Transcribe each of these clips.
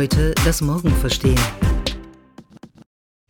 Heute das Morgen verstehen.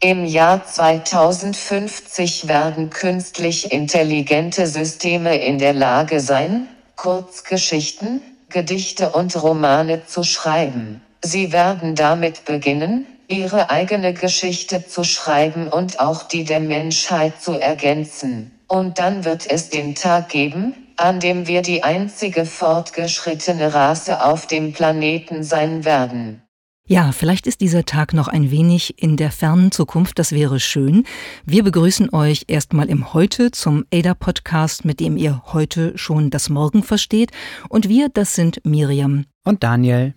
Im Jahr 2050 werden künstlich intelligente Systeme in der Lage sein, Kurzgeschichten, Gedichte und Romane zu schreiben. Sie werden damit beginnen, ihre eigene Geschichte zu schreiben und auch die der Menschheit zu ergänzen. Und dann wird es den Tag geben, an dem wir die einzige fortgeschrittene Rasse auf dem Planeten sein werden. Ja, vielleicht ist dieser Tag noch ein wenig in der fernen Zukunft, das wäre schön. Wir begrüßen euch erstmal im Heute zum ADA-Podcast, mit dem ihr heute schon das Morgen versteht. Und wir, das sind Miriam und Daniel.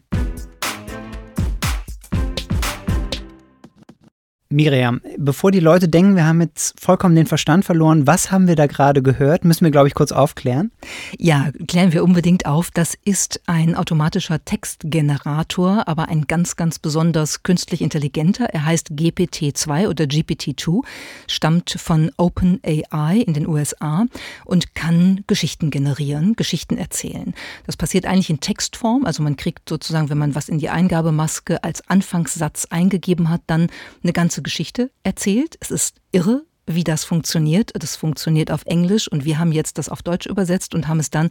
Miriam, bevor die Leute denken, wir haben jetzt vollkommen den Verstand verloren, was haben wir da gerade gehört? Müssen wir, glaube ich, kurz aufklären. Ja, klären wir unbedingt auf. Das ist ein automatischer Textgenerator, aber ein ganz, ganz besonders künstlich intelligenter. Er heißt GPT-2 oder GPT-2, stammt von OpenAI in den USA und kann Geschichten generieren, Geschichten erzählen. Das passiert eigentlich in Textform, also man kriegt sozusagen, wenn man was in die Eingabemaske als Anfangssatz eingegeben hat, dann eine ganze Geschichte erzählt. Es ist irre, wie das funktioniert. Das funktioniert auf Englisch und wir haben jetzt das auf Deutsch übersetzt und haben es dann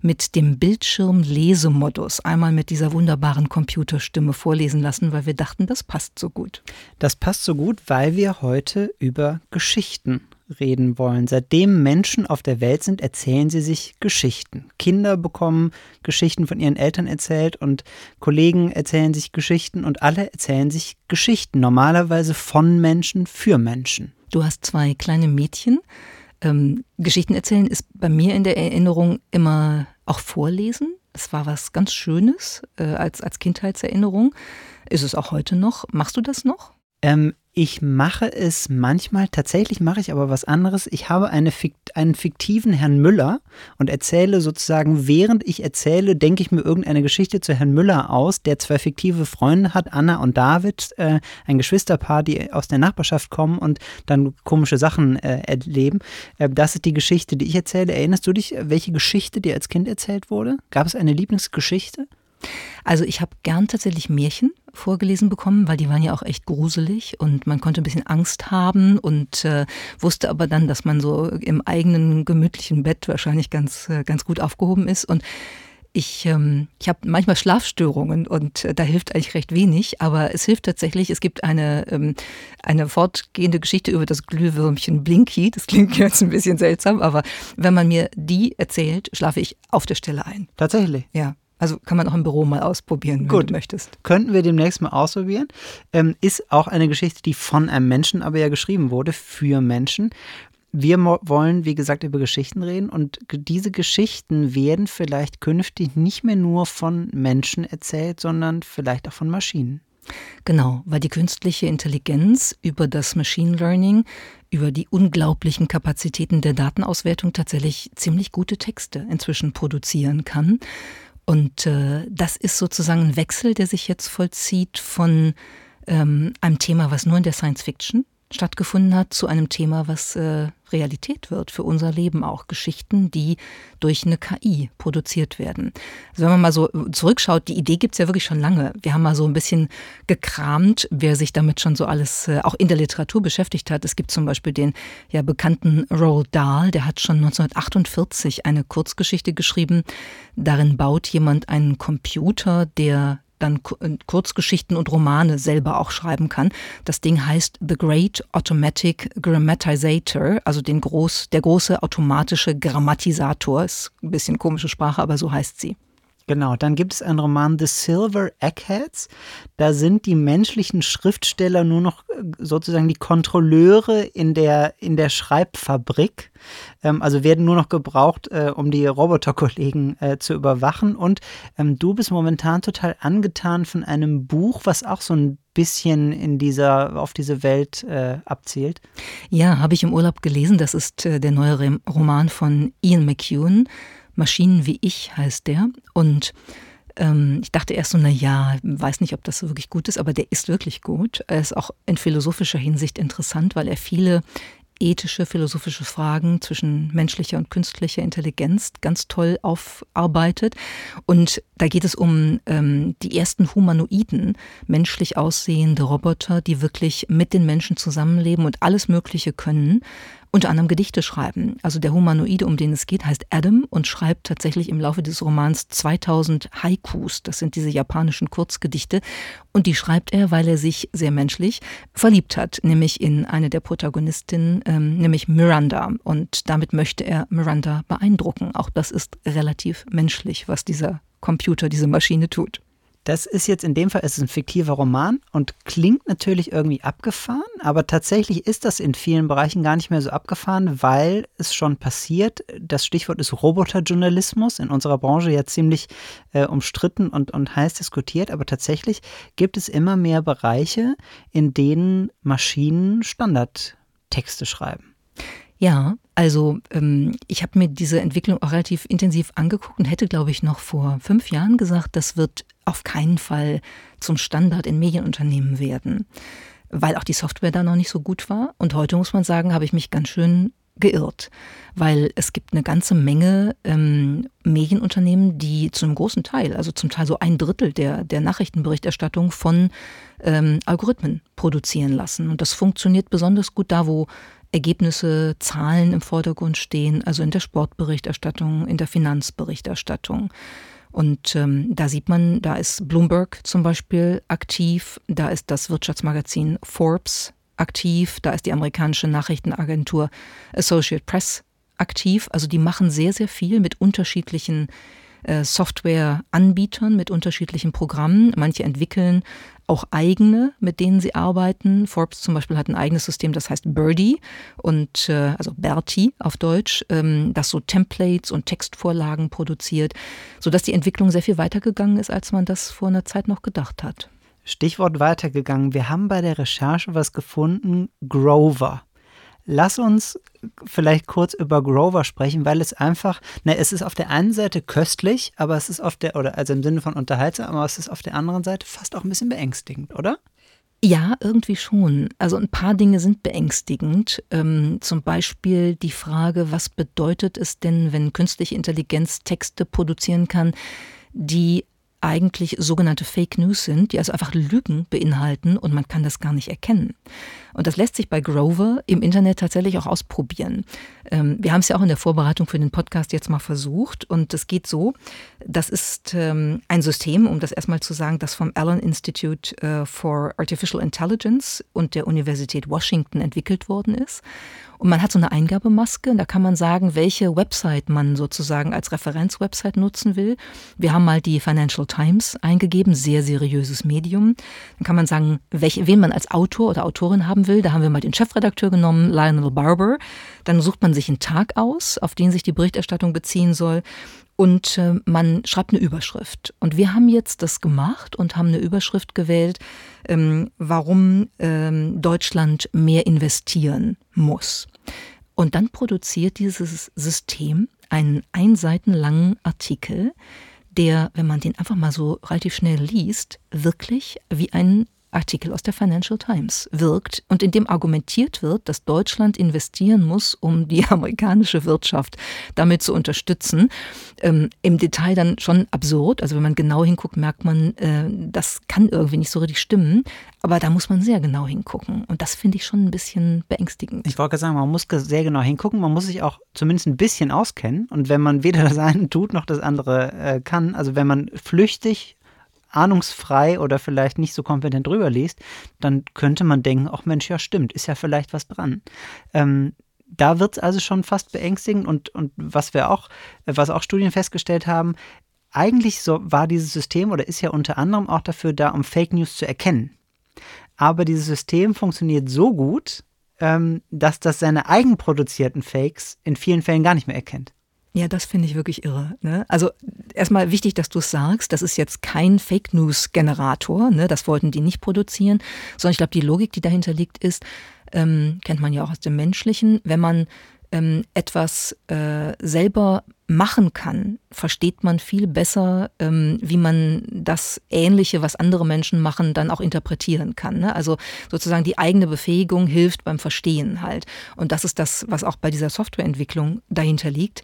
mit dem Bildschirmlesemodus einmal mit dieser wunderbaren Computerstimme vorlesen lassen, weil wir dachten, das passt so gut. Das passt so gut, weil wir heute über Geschichten reden wollen. Seitdem Menschen auf der Welt sind, erzählen sie sich Geschichten. Kinder bekommen Geschichten von ihren Eltern erzählt und Kollegen erzählen sich Geschichten und alle erzählen sich Geschichten, normalerweise von Menschen für Menschen. Du hast zwei kleine Mädchen. Ähm, Geschichten erzählen ist bei mir in der Erinnerung immer auch Vorlesen. Das war was ganz Schönes äh, als, als Kindheitserinnerung. Ist es auch heute noch? Machst du das noch? Ähm, ich mache es manchmal, tatsächlich mache ich aber was anderes. Ich habe eine, einen fiktiven Herrn Müller und erzähle sozusagen, während ich erzähle, denke ich mir irgendeine Geschichte zu Herrn Müller aus, der zwei fiktive Freunde hat, Anna und David, äh, ein Geschwisterpaar, die aus der Nachbarschaft kommen und dann komische Sachen äh, erleben. Äh, das ist die Geschichte, die ich erzähle. Erinnerst du dich, welche Geschichte dir als Kind erzählt wurde? Gab es eine Lieblingsgeschichte? Also ich habe gern tatsächlich Märchen vorgelesen bekommen, weil die waren ja auch echt gruselig und man konnte ein bisschen Angst haben und äh, wusste aber dann, dass man so im eigenen gemütlichen Bett wahrscheinlich ganz, äh, ganz gut aufgehoben ist und ich, ähm, ich habe manchmal Schlafstörungen und äh, da hilft eigentlich recht wenig, aber es hilft tatsächlich. Es gibt eine, ähm, eine fortgehende Geschichte über das Glühwürmchen Blinky. Das klingt jetzt ein bisschen seltsam, aber wenn man mir die erzählt, schlafe ich auf der Stelle ein. Tatsächlich? Ja. Also kann man auch im Büro mal ausprobieren, wenn Gut. du möchtest. Könnten wir demnächst mal ausprobieren. Ähm, ist auch eine Geschichte, die von einem Menschen aber ja geschrieben wurde, für Menschen. Wir wollen, wie gesagt, über Geschichten reden und diese Geschichten werden vielleicht künftig nicht mehr nur von Menschen erzählt, sondern vielleicht auch von Maschinen. Genau, weil die künstliche Intelligenz über das Machine Learning, über die unglaublichen Kapazitäten der Datenauswertung tatsächlich ziemlich gute Texte inzwischen produzieren kann. Und äh, das ist sozusagen ein Wechsel, der sich jetzt vollzieht von ähm, einem Thema, was nur in der Science Fiction stattgefunden hat, zu einem Thema, was äh, Realität wird für unser Leben auch. Geschichten, die durch eine KI produziert werden. Also wenn man mal so zurückschaut, die Idee gibt's ja wirklich schon lange. Wir haben mal so ein bisschen gekramt, wer sich damit schon so alles äh, auch in der Literatur beschäftigt hat. Es gibt zum Beispiel den ja bekannten Roald Dahl, der hat schon 1948 eine Kurzgeschichte geschrieben. Darin baut jemand einen Computer, der dann äh, Kurzgeschichten und Romane selber auch schreiben kann. Das Ding heißt The Great Automatic Grammatizator, also den groß, der große automatische Grammatisator. Ist ein bisschen komische Sprache, aber so heißt sie. Genau, dann gibt es einen Roman The Silver Eggheads. Da sind die menschlichen Schriftsteller nur noch äh, sozusagen die Kontrolleure in der, in der Schreibfabrik. Ähm, also werden nur noch gebraucht, äh, um die Roboterkollegen äh, zu überwachen. Und ähm, du bist momentan total angetan von einem Buch, was auch so ein bisschen in dieser, auf diese Welt äh, abzielt. Ja, habe ich im Urlaub gelesen. Das ist äh, der neue Roman von Ian McEwan. Maschinen wie ich heißt der. Und ähm, ich dachte erst so, na ja, weiß nicht, ob das so wirklich gut ist, aber der ist wirklich gut. Er ist auch in philosophischer Hinsicht interessant, weil er viele ethische, philosophische Fragen zwischen menschlicher und künstlicher Intelligenz ganz toll aufarbeitet. Und da geht es um ähm, die ersten Humanoiden, menschlich aussehende Roboter, die wirklich mit den Menschen zusammenleben und alles Mögliche können unter anderem Gedichte schreiben. Also der Humanoide, um den es geht, heißt Adam und schreibt tatsächlich im Laufe des Romans 2000 Haikus. Das sind diese japanischen Kurzgedichte. Und die schreibt er, weil er sich sehr menschlich verliebt hat, nämlich in eine der Protagonistinnen, ähm, nämlich Miranda. Und damit möchte er Miranda beeindrucken. Auch das ist relativ menschlich, was dieser Computer, diese Maschine tut. Das ist jetzt in dem Fall ist ein fiktiver Roman und klingt natürlich irgendwie abgefahren, aber tatsächlich ist das in vielen Bereichen gar nicht mehr so abgefahren, weil es schon passiert. Das Stichwort ist Roboterjournalismus, in unserer Branche ja ziemlich äh, umstritten und, und heiß diskutiert, aber tatsächlich gibt es immer mehr Bereiche, in denen Maschinen Standardtexte schreiben. Ja, also ähm, ich habe mir diese Entwicklung auch relativ intensiv angeguckt und hätte, glaube ich, noch vor fünf Jahren gesagt, das wird auf keinen Fall zum Standard in Medienunternehmen werden, weil auch die Software da noch nicht so gut war. Und heute muss man sagen, habe ich mich ganz schön geirrt, weil es gibt eine ganze Menge ähm, Medienunternehmen, die zu einem großen Teil, also zum Teil so ein Drittel der, der Nachrichtenberichterstattung von ähm, Algorithmen produzieren lassen. Und das funktioniert besonders gut da, wo Ergebnisse, Zahlen im Vordergrund stehen, also in der Sportberichterstattung, in der Finanzberichterstattung. Und ähm, da sieht man, da ist Bloomberg zum Beispiel aktiv, da ist das Wirtschaftsmagazin Forbes aktiv, da ist die amerikanische Nachrichtenagentur Associate Press aktiv. Also die machen sehr, sehr viel mit unterschiedlichen äh, Softwareanbietern mit unterschiedlichen Programmen. Manche entwickeln auch eigene, mit denen sie arbeiten. Forbes zum Beispiel hat ein eigenes System, das heißt Birdie und äh, also Berti auf Deutsch, ähm, das so Templates und Textvorlagen produziert, sodass die Entwicklung sehr viel weitergegangen ist, als man das vor einer Zeit noch gedacht hat. Stichwort weitergegangen. Wir haben bei der Recherche was gefunden, Grover. Lass uns vielleicht kurz über Grover sprechen, weil es einfach, ne, es ist auf der einen Seite köstlich, aber es ist auf der, oder also im Sinne von unterhaltsam, aber es ist auf der anderen Seite fast auch ein bisschen beängstigend, oder? Ja, irgendwie schon. Also ein paar Dinge sind beängstigend. Ähm, zum Beispiel die Frage, was bedeutet es denn, wenn künstliche Intelligenz Texte produzieren kann, die eigentlich sogenannte Fake News sind, die also einfach Lügen beinhalten und man kann das gar nicht erkennen. Und das lässt sich bei Grover im Internet tatsächlich auch ausprobieren. Ähm, wir haben es ja auch in der Vorbereitung für den Podcast jetzt mal versucht und es geht so, das ist ähm, ein System, um das erstmal zu sagen, das vom Allen Institute äh, for Artificial Intelligence und der Universität Washington entwickelt worden ist. Und man hat so eine Eingabemaske und da kann man sagen, welche Website man sozusagen als Referenzwebsite nutzen will. Wir haben mal die Financial Times eingegeben, sehr seriöses Medium. Dann kann man sagen, welche, wen man als Autor oder Autorin haben will. Da haben wir mal den Chefredakteur genommen, Lionel Barber. Dann sucht man sich einen Tag aus, auf den sich die Berichterstattung beziehen soll und äh, man schreibt eine Überschrift. Und wir haben jetzt das gemacht und haben eine Überschrift gewählt, ähm, warum ähm, Deutschland mehr investieren muss. Und dann produziert dieses System einen einseitenlangen Artikel, der, wenn man den einfach mal so relativ schnell liest, wirklich wie ein Artikel aus der Financial Times wirkt und in dem argumentiert wird, dass Deutschland investieren muss, um die amerikanische Wirtschaft damit zu unterstützen. Ähm, Im Detail dann schon absurd. Also wenn man genau hinguckt, merkt man, äh, das kann irgendwie nicht so richtig stimmen. Aber da muss man sehr genau hingucken. Und das finde ich schon ein bisschen beängstigend. Ich wollte sagen, man muss sehr genau hingucken. Man muss sich auch zumindest ein bisschen auskennen. Und wenn man weder das eine tut noch das andere äh, kann, also wenn man flüchtig ahnungsfrei oder vielleicht nicht so kompetent drüber liest, dann könnte man denken, ach Mensch, ja stimmt, ist ja vielleicht was dran. Ähm, da wird es also schon fast beängstigend und, und was wir auch, was auch Studien festgestellt haben, eigentlich so war dieses System oder ist ja unter anderem auch dafür da, um Fake News zu erkennen. Aber dieses System funktioniert so gut, ähm, dass das seine eigenproduzierten Fakes in vielen Fällen gar nicht mehr erkennt. Ja, das finde ich wirklich irre. Ne? Also erstmal wichtig, dass du es sagst, das ist jetzt kein Fake News-Generator, ne? das wollten die nicht produzieren, sondern ich glaube, die Logik, die dahinter liegt, ist, ähm, kennt man ja auch aus dem Menschlichen, wenn man ähm, etwas äh, selber machen kann, versteht man viel besser, ähm, wie man das Ähnliche, was andere Menschen machen, dann auch interpretieren kann. Ne? Also sozusagen die eigene Befähigung hilft beim Verstehen halt. Und das ist das, was auch bei dieser Softwareentwicklung dahinter liegt.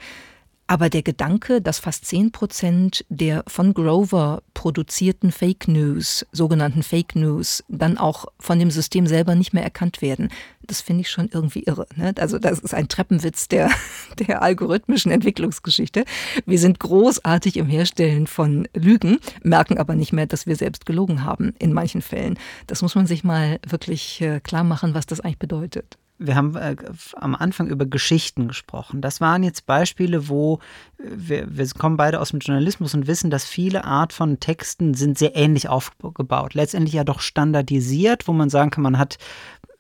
Aber der Gedanke, dass fast 10 Prozent der von Grover produzierten Fake News, sogenannten Fake News, dann auch von dem System selber nicht mehr erkannt werden, das finde ich schon irgendwie irre. Ne? Also das ist ein Treppenwitz der, der algorithmischen Entwicklungsgeschichte. Wir sind großartig im Herstellen von Lügen, merken aber nicht mehr, dass wir selbst gelogen haben in manchen Fällen. Das muss man sich mal wirklich äh, klar machen, was das eigentlich bedeutet wir haben äh, am Anfang über Geschichten gesprochen. Das waren jetzt Beispiele, wo äh, wir, wir kommen beide aus dem Journalismus und wissen, dass viele Art von Texten sind sehr ähnlich aufgebaut. Letztendlich ja doch standardisiert, wo man sagen kann, man hat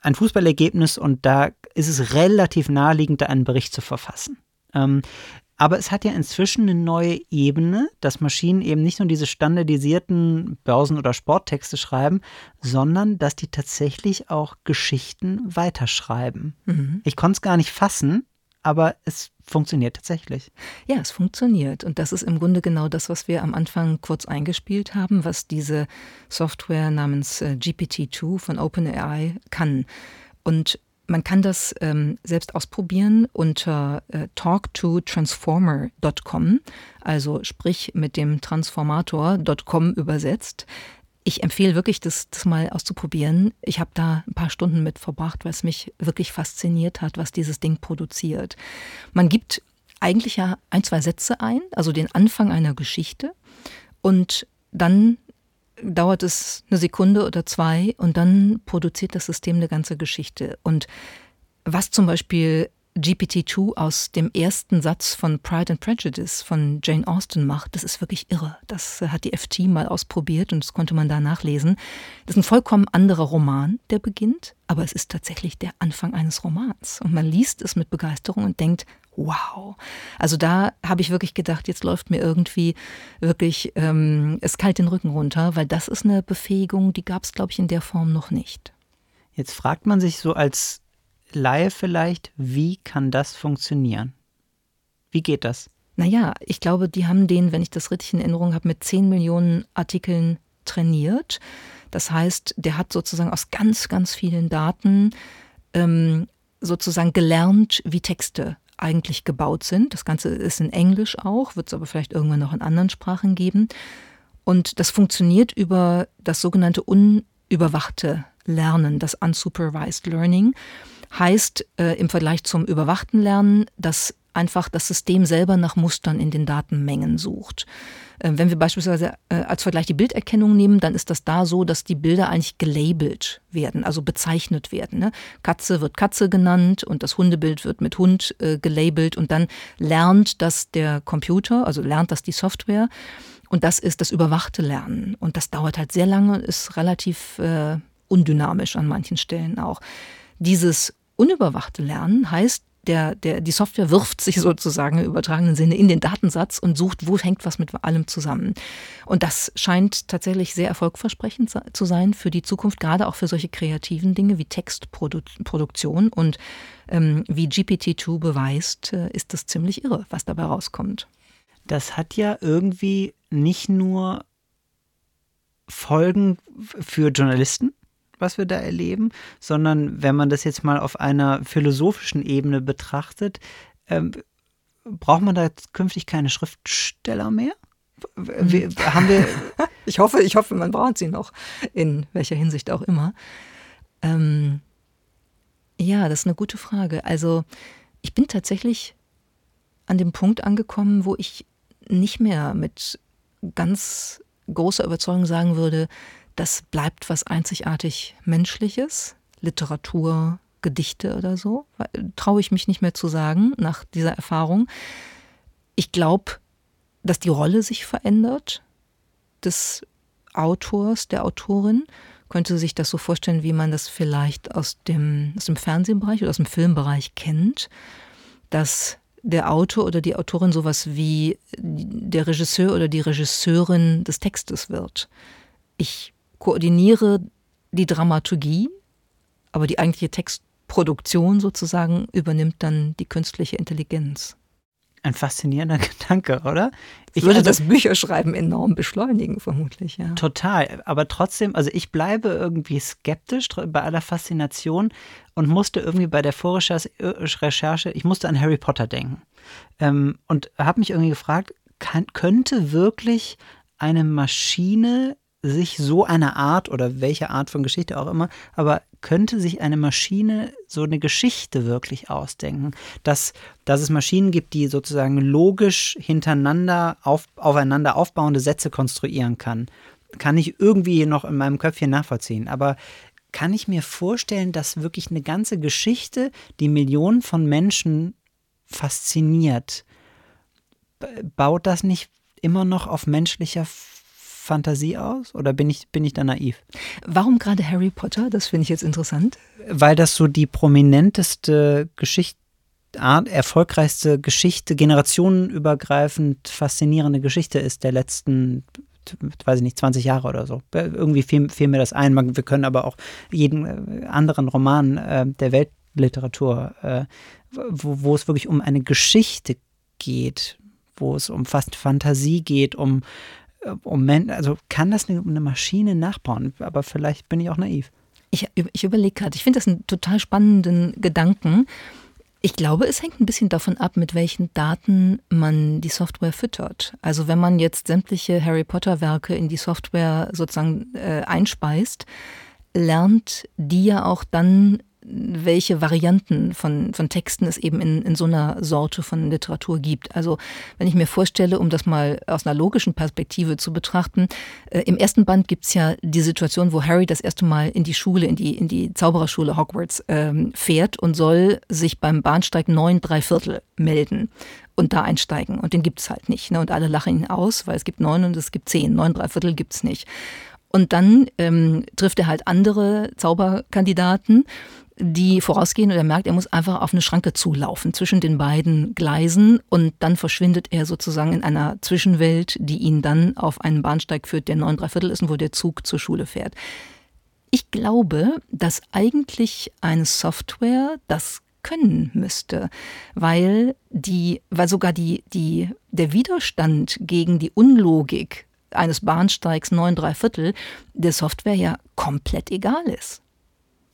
ein Fußballergebnis und da ist es relativ naheliegend, da einen Bericht zu verfassen. Ähm, aber es hat ja inzwischen eine neue Ebene, dass Maschinen eben nicht nur diese standardisierten Börsen- oder Sporttexte schreiben, sondern dass die tatsächlich auch Geschichten weiterschreiben. Mhm. Ich konnte es gar nicht fassen, aber es funktioniert tatsächlich. Ja, es funktioniert. Und das ist im Grunde genau das, was wir am Anfang kurz eingespielt haben, was diese Software namens äh, GPT-2 von OpenAI kann. Und man kann das ähm, selbst ausprobieren unter äh, talktotransformer.com, also sprich mit dem Transformator.com übersetzt. Ich empfehle wirklich, das, das mal auszuprobieren. Ich habe da ein paar Stunden mit verbracht, weil es mich wirklich fasziniert hat, was dieses Ding produziert. Man gibt eigentlich ja ein, zwei Sätze ein, also den Anfang einer Geschichte und dann dauert es eine Sekunde oder zwei und dann produziert das System eine ganze Geschichte. Und was zum Beispiel GPT-2 aus dem ersten Satz von Pride and Prejudice von Jane Austen macht, das ist wirklich irre. Das hat die FT mal ausprobiert und das konnte man da nachlesen. Das ist ein vollkommen anderer Roman, der beginnt, aber es ist tatsächlich der Anfang eines Romans. Und man liest es mit Begeisterung und denkt, wow. Also da habe ich wirklich gedacht, jetzt läuft mir irgendwie wirklich ähm, es kalt den Rücken runter, weil das ist eine Befähigung, die gab es, glaube ich, in der Form noch nicht. Jetzt fragt man sich so als Laie vielleicht, wie kann das funktionieren? Wie geht das? Naja, ich glaube, die haben den, wenn ich das richtig in Erinnerung habe, mit 10 Millionen Artikeln trainiert. Das heißt, der hat sozusagen aus ganz, ganz vielen Daten ähm, sozusagen gelernt, wie Texte eigentlich gebaut sind. Das Ganze ist in Englisch auch, wird es aber vielleicht irgendwann noch in anderen Sprachen geben. Und das funktioniert über das sogenannte unüberwachte Lernen, das Unsupervised Learning. Heißt äh, im Vergleich zum überwachten Lernen, dass einfach das System selber nach Mustern in den Datenmengen sucht. Äh, wenn wir beispielsweise äh, als Vergleich die Bilderkennung nehmen, dann ist das da so, dass die Bilder eigentlich gelabelt werden, also bezeichnet werden. Ne? Katze wird Katze genannt und das Hundebild wird mit Hund äh, gelabelt und dann lernt das der Computer, also lernt das die Software. Und das ist das überwachte Lernen. Und das dauert halt sehr lange und ist relativ undynamisch an manchen Stellen auch. Dieses unüberwachte Lernen heißt, der, der, die Software wirft sich sozusagen im übertragenen Sinne in den Datensatz und sucht, wo hängt was mit allem zusammen. Und das scheint tatsächlich sehr erfolgversprechend zu sein für die Zukunft, gerade auch für solche kreativen Dinge wie Textproduktion. Und ähm, wie GPT-2 beweist, äh, ist das ziemlich irre, was dabei rauskommt. Das hat ja irgendwie nicht nur Folgen für Journalisten, was wir da erleben, sondern wenn man das jetzt mal auf einer philosophischen Ebene betrachtet, ähm, braucht man da künftig keine Schriftsteller mehr? Wir, haben wir ich hoffe, ich hoffe, man braucht sie noch, in welcher Hinsicht auch immer. Ähm, ja, das ist eine gute Frage. Also ich bin tatsächlich an dem Punkt angekommen, wo ich nicht mehr mit ganz großer Überzeugung sagen würde, das bleibt was einzigartig Menschliches, Literatur, Gedichte oder so, traue ich mich nicht mehr zu sagen nach dieser Erfahrung. Ich glaube, dass die Rolle sich verändert des Autors, der Autorin. Könnte sich das so vorstellen, wie man das vielleicht aus dem, aus dem Fernsehbereich oder aus dem Filmbereich kennt, dass der Autor oder die Autorin sowas wie der Regisseur oder die Regisseurin des Textes wird. Ich koordiniere die Dramaturgie, aber die eigentliche Textproduktion sozusagen übernimmt dann die künstliche Intelligenz. Ein faszinierender Gedanke, oder? Ich würde also, das Bücherschreiben enorm beschleunigen, vermutlich, ja. Total. Aber trotzdem, also ich bleibe irgendwie skeptisch bei aller Faszination und musste irgendwie bei der Vorrecherche, ich musste an Harry Potter denken. Ähm, und habe mich irgendwie gefragt, kann, könnte wirklich eine Maschine sich so eine Art oder welche Art von Geschichte auch immer, aber könnte sich eine Maschine so eine Geschichte wirklich ausdenken? Dass, dass es Maschinen gibt, die sozusagen logisch hintereinander auf, aufeinander aufbauende Sätze konstruieren kann, kann ich irgendwie noch in meinem Köpfchen nachvollziehen. Aber kann ich mir vorstellen, dass wirklich eine ganze Geschichte, die Millionen von Menschen fasziniert, baut das nicht immer noch auf menschlicher Fantasie aus oder bin ich, bin ich da naiv? Warum gerade Harry Potter? Das finde ich jetzt interessant. Weil das so die prominenteste Geschichte Art, erfolgreichste Geschichte, generationenübergreifend faszinierende Geschichte ist der letzten, weiß ich nicht, 20 Jahre oder so. Irgendwie fiel, fiel mir das ein. Wir können aber auch jeden äh, anderen Roman äh, der Weltliteratur, äh, wo, wo es wirklich um eine Geschichte geht, wo es um fast Fantasie geht, um um, also kann das eine, eine Maschine nachbauen, aber vielleicht bin ich auch naiv. Ich, ich überlege gerade, ich finde das einen total spannenden Gedanken. Ich glaube, es hängt ein bisschen davon ab, mit welchen Daten man die Software füttert. Also wenn man jetzt sämtliche Harry Potter-Werke in die Software sozusagen äh, einspeist, lernt die ja auch dann welche Varianten von, von Texten es eben in, in so einer Sorte von Literatur gibt. Also wenn ich mir vorstelle, um das mal aus einer logischen Perspektive zu betrachten, äh, im ersten Band gibt es ja die Situation, wo Harry das erste Mal in die Schule, in die, in die Zaubererschule Hogwarts ähm, fährt und soll sich beim Bahnsteig neun drei Viertel melden und da einsteigen. Und den gibt es halt nicht. Ne? Und alle lachen ihn aus, weil es gibt neun und es gibt zehn. Neun drei Viertel gibt es nicht. Und dann ähm, trifft er halt andere Zauberkandidaten die vorausgehen und er merkt, er muss einfach auf eine Schranke zulaufen zwischen den beiden Gleisen und dann verschwindet er sozusagen in einer Zwischenwelt, die ihn dann auf einen Bahnsteig führt, der neun Dreiviertel ist und wo der Zug zur Schule fährt. Ich glaube, dass eigentlich eine Software das können müsste, weil die, weil sogar die, die, der Widerstand gegen die Unlogik eines Bahnsteigs neun Dreiviertel der Software ja komplett egal ist.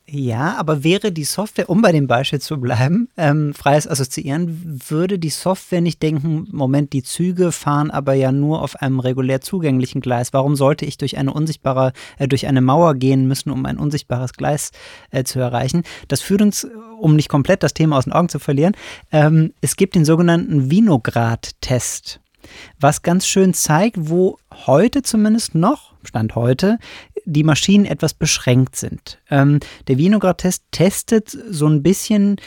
Ja, aber wäre die Software, um bei dem Beispiel zu bleiben, ähm, freies Assoziieren, würde die Software nicht denken, Moment, die Züge fahren aber ja nur auf einem regulär zugänglichen Gleis. Warum sollte ich durch eine unsichtbare, äh, durch eine Mauer gehen müssen, um ein unsichtbares Gleis äh, zu erreichen? Das führt uns, um nicht komplett das Thema aus den Augen zu verlieren, ähm, es gibt den sogenannten Vinograd-Test was ganz schön zeigt, wo heute zumindest noch, Stand heute, die Maschinen etwas beschränkt sind. Ähm, der Vinograd-Test testet so ein bisschen,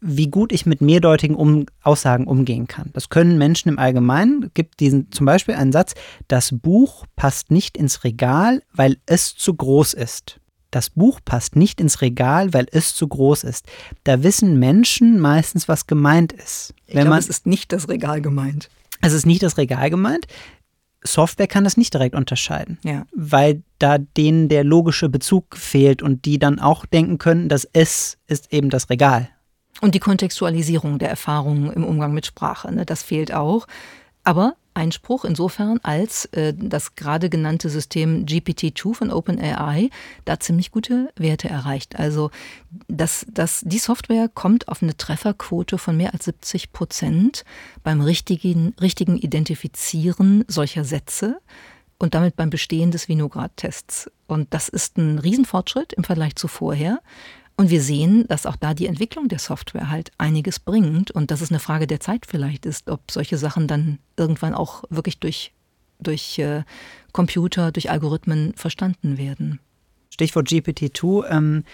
wie gut ich mit mehrdeutigen um Aussagen umgehen kann. Das können Menschen im Allgemeinen. Es gibt diesen zum Beispiel einen Satz: Das Buch passt nicht ins Regal, weil es zu groß ist. Das Buch passt nicht ins Regal, weil es zu groß ist. Da wissen Menschen meistens, was gemeint ist. Ich glaube, es ist nicht das Regal gemeint. Es ist nicht das Regal gemeint. Software kann das nicht direkt unterscheiden, ja. weil da denen der logische Bezug fehlt und die dann auch denken können, dass es ist eben das Regal. Und die Kontextualisierung der Erfahrungen im Umgang mit Sprache, ne, das fehlt auch. Aber Einspruch insofern, als äh, das gerade genannte System GPT-2 von OpenAI da ziemlich gute Werte erreicht. Also das, das, die Software kommt auf eine Trefferquote von mehr als 70 Prozent beim richtigen, richtigen Identifizieren solcher Sätze und damit beim Bestehen des Vinograd-Tests. Und das ist ein Riesenfortschritt im Vergleich zu vorher. Und wir sehen, dass auch da die Entwicklung der Software halt einiges bringt und dass es eine Frage der Zeit vielleicht ist, ob solche Sachen dann irgendwann auch wirklich durch, durch äh, Computer, durch Algorithmen verstanden werden. Stichwort GPT-2. Ähm,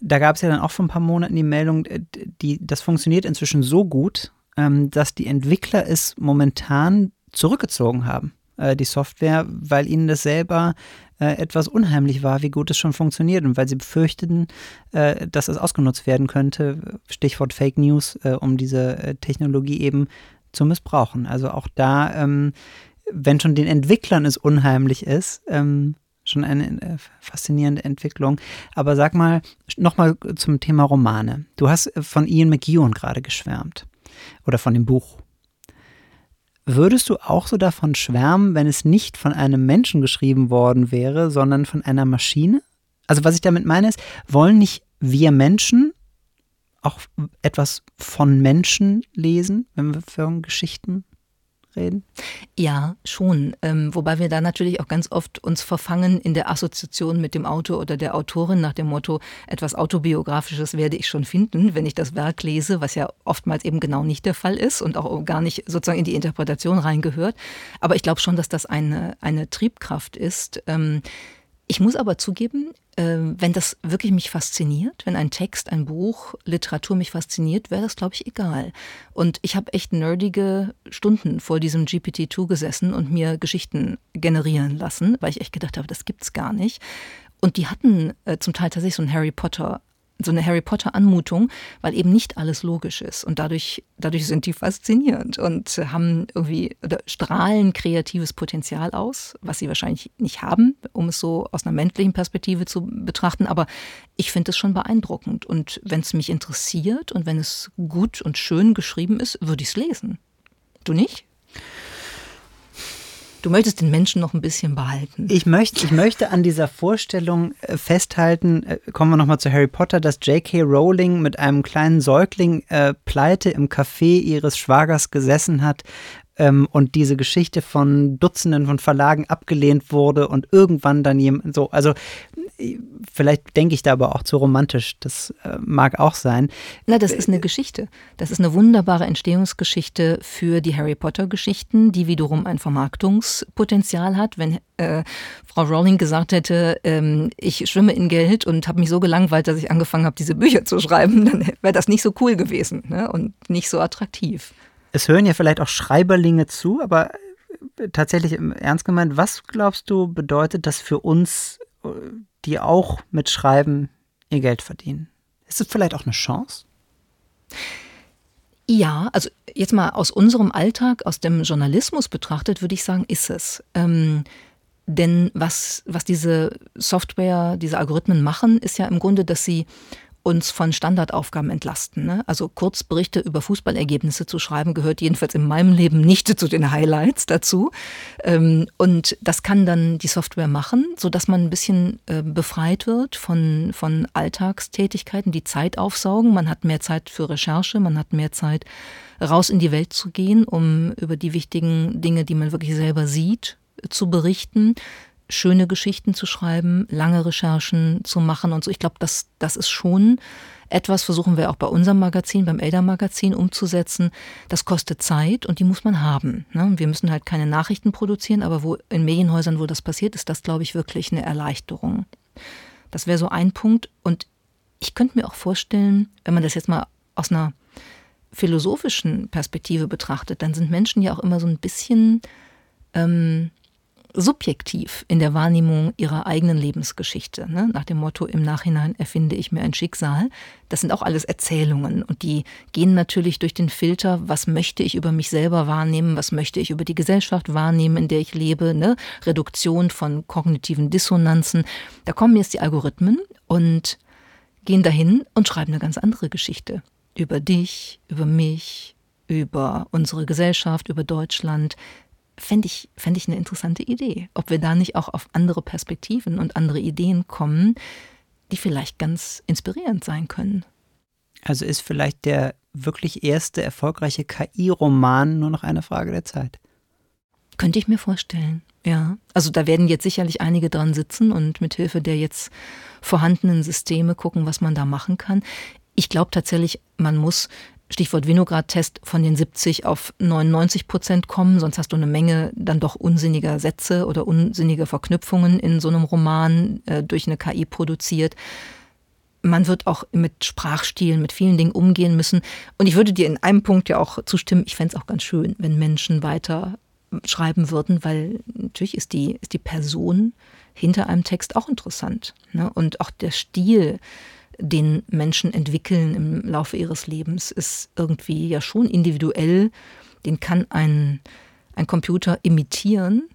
da gab es ja dann auch vor ein paar Monaten die Meldung, äh, die, das funktioniert inzwischen so gut, ähm, dass die Entwickler es momentan zurückgezogen haben, äh, die Software, weil ihnen das selber äh, etwas unheimlich war, wie gut es schon funktioniert und weil sie befürchteten, äh, dass es ausgenutzt werden könnte, Stichwort Fake News, um diese Technologie eben zu missbrauchen. Also auch da, ähm, wenn schon den Entwicklern es unheimlich ist, ähm, schon eine faszinierende Entwicklung. Aber sag mal, nochmal zum Thema Romane. Du hast von Ian McEwan gerade geschwärmt oder von dem Buch. Würdest du auch so davon schwärmen, wenn es nicht von einem Menschen geschrieben worden wäre, sondern von einer Maschine? Also was ich damit meine ist, wollen nicht wir Menschen auch etwas von Menschen lesen, wenn wir von Geschichten reden? Ja, schon. Ähm, wobei wir da natürlich auch ganz oft uns verfangen in der Assoziation mit dem Autor oder der Autorin nach dem Motto, etwas Autobiografisches werde ich schon finden, wenn ich das Werk lese, was ja oftmals eben genau nicht der Fall ist und auch gar nicht sozusagen in die Interpretation reingehört. Aber ich glaube schon, dass das eine, eine Triebkraft ist. Ähm, ich muss aber zugeben, ähm, wenn das wirklich mich fasziniert, wenn ein Text, ein Buch, Literatur mich fasziniert, wäre das, glaube ich, egal. Und ich habe echt nerdige Stunden vor diesem GPT-2 gesessen und mir Geschichten generieren lassen, weil ich echt gedacht habe, das gibt's gar nicht. Und die hatten äh, zum Teil tatsächlich so ein Harry Potter so eine Harry Potter Anmutung, weil eben nicht alles logisch ist und dadurch dadurch sind die faszinierend und haben irgendwie strahlen kreatives Potenzial aus, was sie wahrscheinlich nicht haben, um es so aus einer männlichen Perspektive zu betrachten, aber ich finde es schon beeindruckend und wenn es mich interessiert und wenn es gut und schön geschrieben ist, würde ich es lesen. Du nicht? Du möchtest den Menschen noch ein bisschen behalten. Ich möchte, ich möchte an dieser Vorstellung äh, festhalten, äh, kommen wir nochmal zu Harry Potter, dass J.K. Rowling mit einem kleinen Säugling äh, pleite im Café ihres Schwagers gesessen hat ähm, und diese Geschichte von Dutzenden von Verlagen abgelehnt wurde und irgendwann dann jemand so, also vielleicht denke ich da aber auch zu romantisch, das äh, mag auch sein. Na, das ist eine Geschichte. Das ist eine wunderbare Entstehungsgeschichte für die Harry Potter Geschichten, die wiederum ein Vermarktungspotenzial hat. Wenn äh, Frau Rowling gesagt hätte, ähm, ich schwimme in Geld und habe mich so gelangweilt, dass ich angefangen habe, diese Bücher zu schreiben, dann wäre das nicht so cool gewesen ne? und nicht so attraktiv. Es hören ja vielleicht auch Schreiberlinge zu, aber äh, tatsächlich ernst gemeint, was glaubst du bedeutet das für uns, äh, die auch mit Schreiben ihr Geld verdienen? Ist es vielleicht auch eine Chance? Ja, also jetzt mal aus unserem Alltag, aus dem Journalismus betrachtet, würde ich sagen, ist es. Ähm, denn was, was diese Software, diese Algorithmen machen, ist ja im Grunde, dass sie uns von Standardaufgaben entlasten. Ne? Also Kurzberichte über Fußballergebnisse zu schreiben, gehört jedenfalls in meinem Leben nicht zu den Highlights dazu. Ähm, und das kann dann die Software machen, sodass man ein bisschen äh, befreit wird von, von Alltagstätigkeiten, die Zeit aufsaugen. Man hat mehr Zeit für Recherche, man hat mehr Zeit, raus in die Welt zu gehen, um über die wichtigen Dinge, die man wirklich selber sieht, zu berichten schöne Geschichten zu schreiben, lange Recherchen zu machen und so. Ich glaube, das, das ist schon etwas, versuchen wir auch bei unserem Magazin, beim Elder-Magazin umzusetzen. Das kostet Zeit und die muss man haben. Ne? Wir müssen halt keine Nachrichten produzieren, aber wo in Medienhäusern, wo das passiert, ist das, glaube ich, wirklich eine Erleichterung. Das wäre so ein Punkt. Und ich könnte mir auch vorstellen, wenn man das jetzt mal aus einer philosophischen Perspektive betrachtet, dann sind Menschen ja auch immer so ein bisschen ähm, subjektiv in der Wahrnehmung ihrer eigenen Lebensgeschichte. Ne? Nach dem Motto, im Nachhinein erfinde ich mir ein Schicksal. Das sind auch alles Erzählungen und die gehen natürlich durch den Filter, was möchte ich über mich selber wahrnehmen, was möchte ich über die Gesellschaft wahrnehmen, in der ich lebe, ne? Reduktion von kognitiven Dissonanzen. Da kommen jetzt die Algorithmen und gehen dahin und schreiben eine ganz andere Geschichte. Über dich, über mich, über unsere Gesellschaft, über Deutschland, fände ich, fänd ich eine interessante Idee. Ob wir da nicht auch auf andere Perspektiven und andere Ideen kommen, die vielleicht ganz inspirierend sein können. Also ist vielleicht der wirklich erste erfolgreiche KI-Roman nur noch eine Frage der Zeit? Könnte ich mir vorstellen, ja. Also da werden jetzt sicherlich einige dran sitzen und mithilfe der jetzt vorhandenen Systeme gucken, was man da machen kann. Ich glaube tatsächlich, man muss Stichwort Vinograd-Test von den 70 auf 99 Prozent kommen, sonst hast du eine Menge dann doch unsinniger Sätze oder unsinnige Verknüpfungen in so einem Roman äh, durch eine KI produziert. Man wird auch mit Sprachstilen, mit vielen Dingen umgehen müssen. Und ich würde dir in einem Punkt ja auch zustimmen, ich fände es auch ganz schön, wenn Menschen weiter schreiben würden, weil natürlich ist die, ist die Person hinter einem Text auch interessant. Ne? Und auch der Stil, den Menschen entwickeln im Laufe ihres Lebens, ist irgendwie ja schon individuell. Den kann ein, ein Computer imitieren,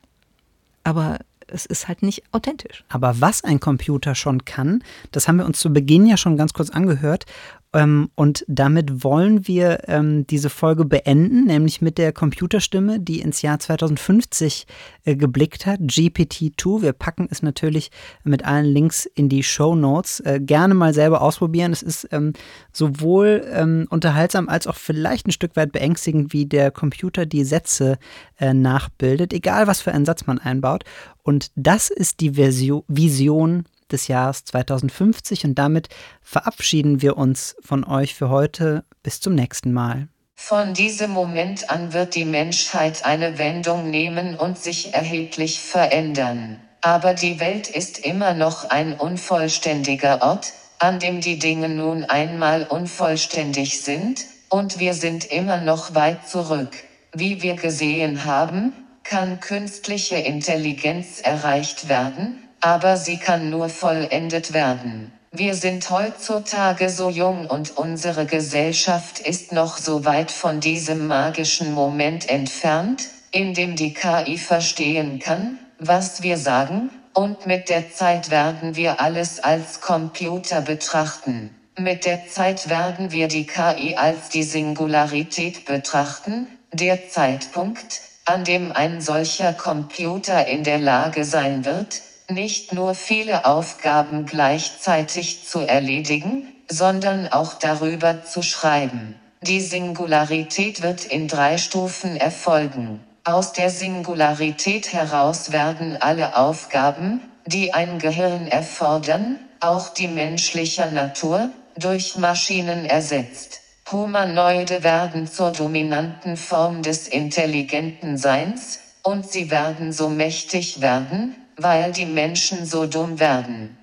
aber es ist halt nicht authentisch. Aber was ein Computer schon kann, das haben wir uns zu Beginn ja schon ganz kurz angehört. Ähm, und damit wollen wir ähm, diese Folge beenden, nämlich mit der Computerstimme, die ins Jahr 2050 äh, geblickt hat, GPT-2. Wir packen es natürlich mit allen Links in die Show Notes. Äh, gerne mal selber ausprobieren. Es ist ähm, sowohl ähm, unterhaltsam als auch vielleicht ein Stück weit beängstigend, wie der Computer die Sätze äh, nachbildet, egal was für einen Satz man einbaut. Und das ist die Version, Vision des Jahres 2050 und damit verabschieden wir uns von euch für heute. Bis zum nächsten Mal. Von diesem Moment an wird die Menschheit eine Wendung nehmen und sich erheblich verändern. Aber die Welt ist immer noch ein unvollständiger Ort, an dem die Dinge nun einmal unvollständig sind, und wir sind immer noch weit zurück. Wie wir gesehen haben, kann künstliche Intelligenz erreicht werden, aber sie kann nur vollendet werden. Wir sind heutzutage so jung und unsere Gesellschaft ist noch so weit von diesem magischen Moment entfernt, in dem die KI verstehen kann, was wir sagen, und mit der Zeit werden wir alles als Computer betrachten. Mit der Zeit werden wir die KI als die Singularität betrachten, der Zeitpunkt, an dem ein solcher Computer in der Lage sein wird, nicht nur viele Aufgaben gleichzeitig zu erledigen, sondern auch darüber zu schreiben. Die Singularität wird in drei Stufen erfolgen. Aus der Singularität heraus werden alle Aufgaben, die ein Gehirn erfordern, auch die menschlicher Natur, durch Maschinen ersetzt. Humanoide werden zur dominanten Form des intelligenten Seins, und sie werden so mächtig werden, weil die Menschen so dumm werden.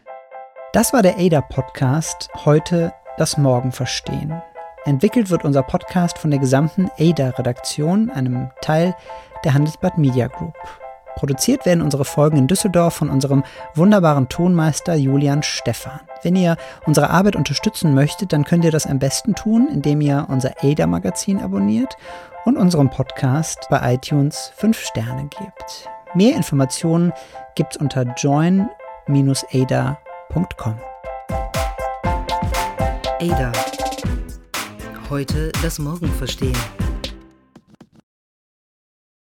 Das war der ADA-Podcast, heute das Morgen verstehen. Entwickelt wird unser Podcast von der gesamten ADA-Redaktion, einem Teil der Handelsblatt Media Group. Produziert werden unsere Folgen in Düsseldorf von unserem wunderbaren Tonmeister Julian Stephan. Wenn ihr unsere Arbeit unterstützen möchtet, dann könnt ihr das am besten tun, indem ihr unser ADA-Magazin abonniert und unserem Podcast bei iTunes 5 Sterne gebt. Mehr Informationen gibt's unter join-ada.com. Ada. Heute das Morgen verstehen.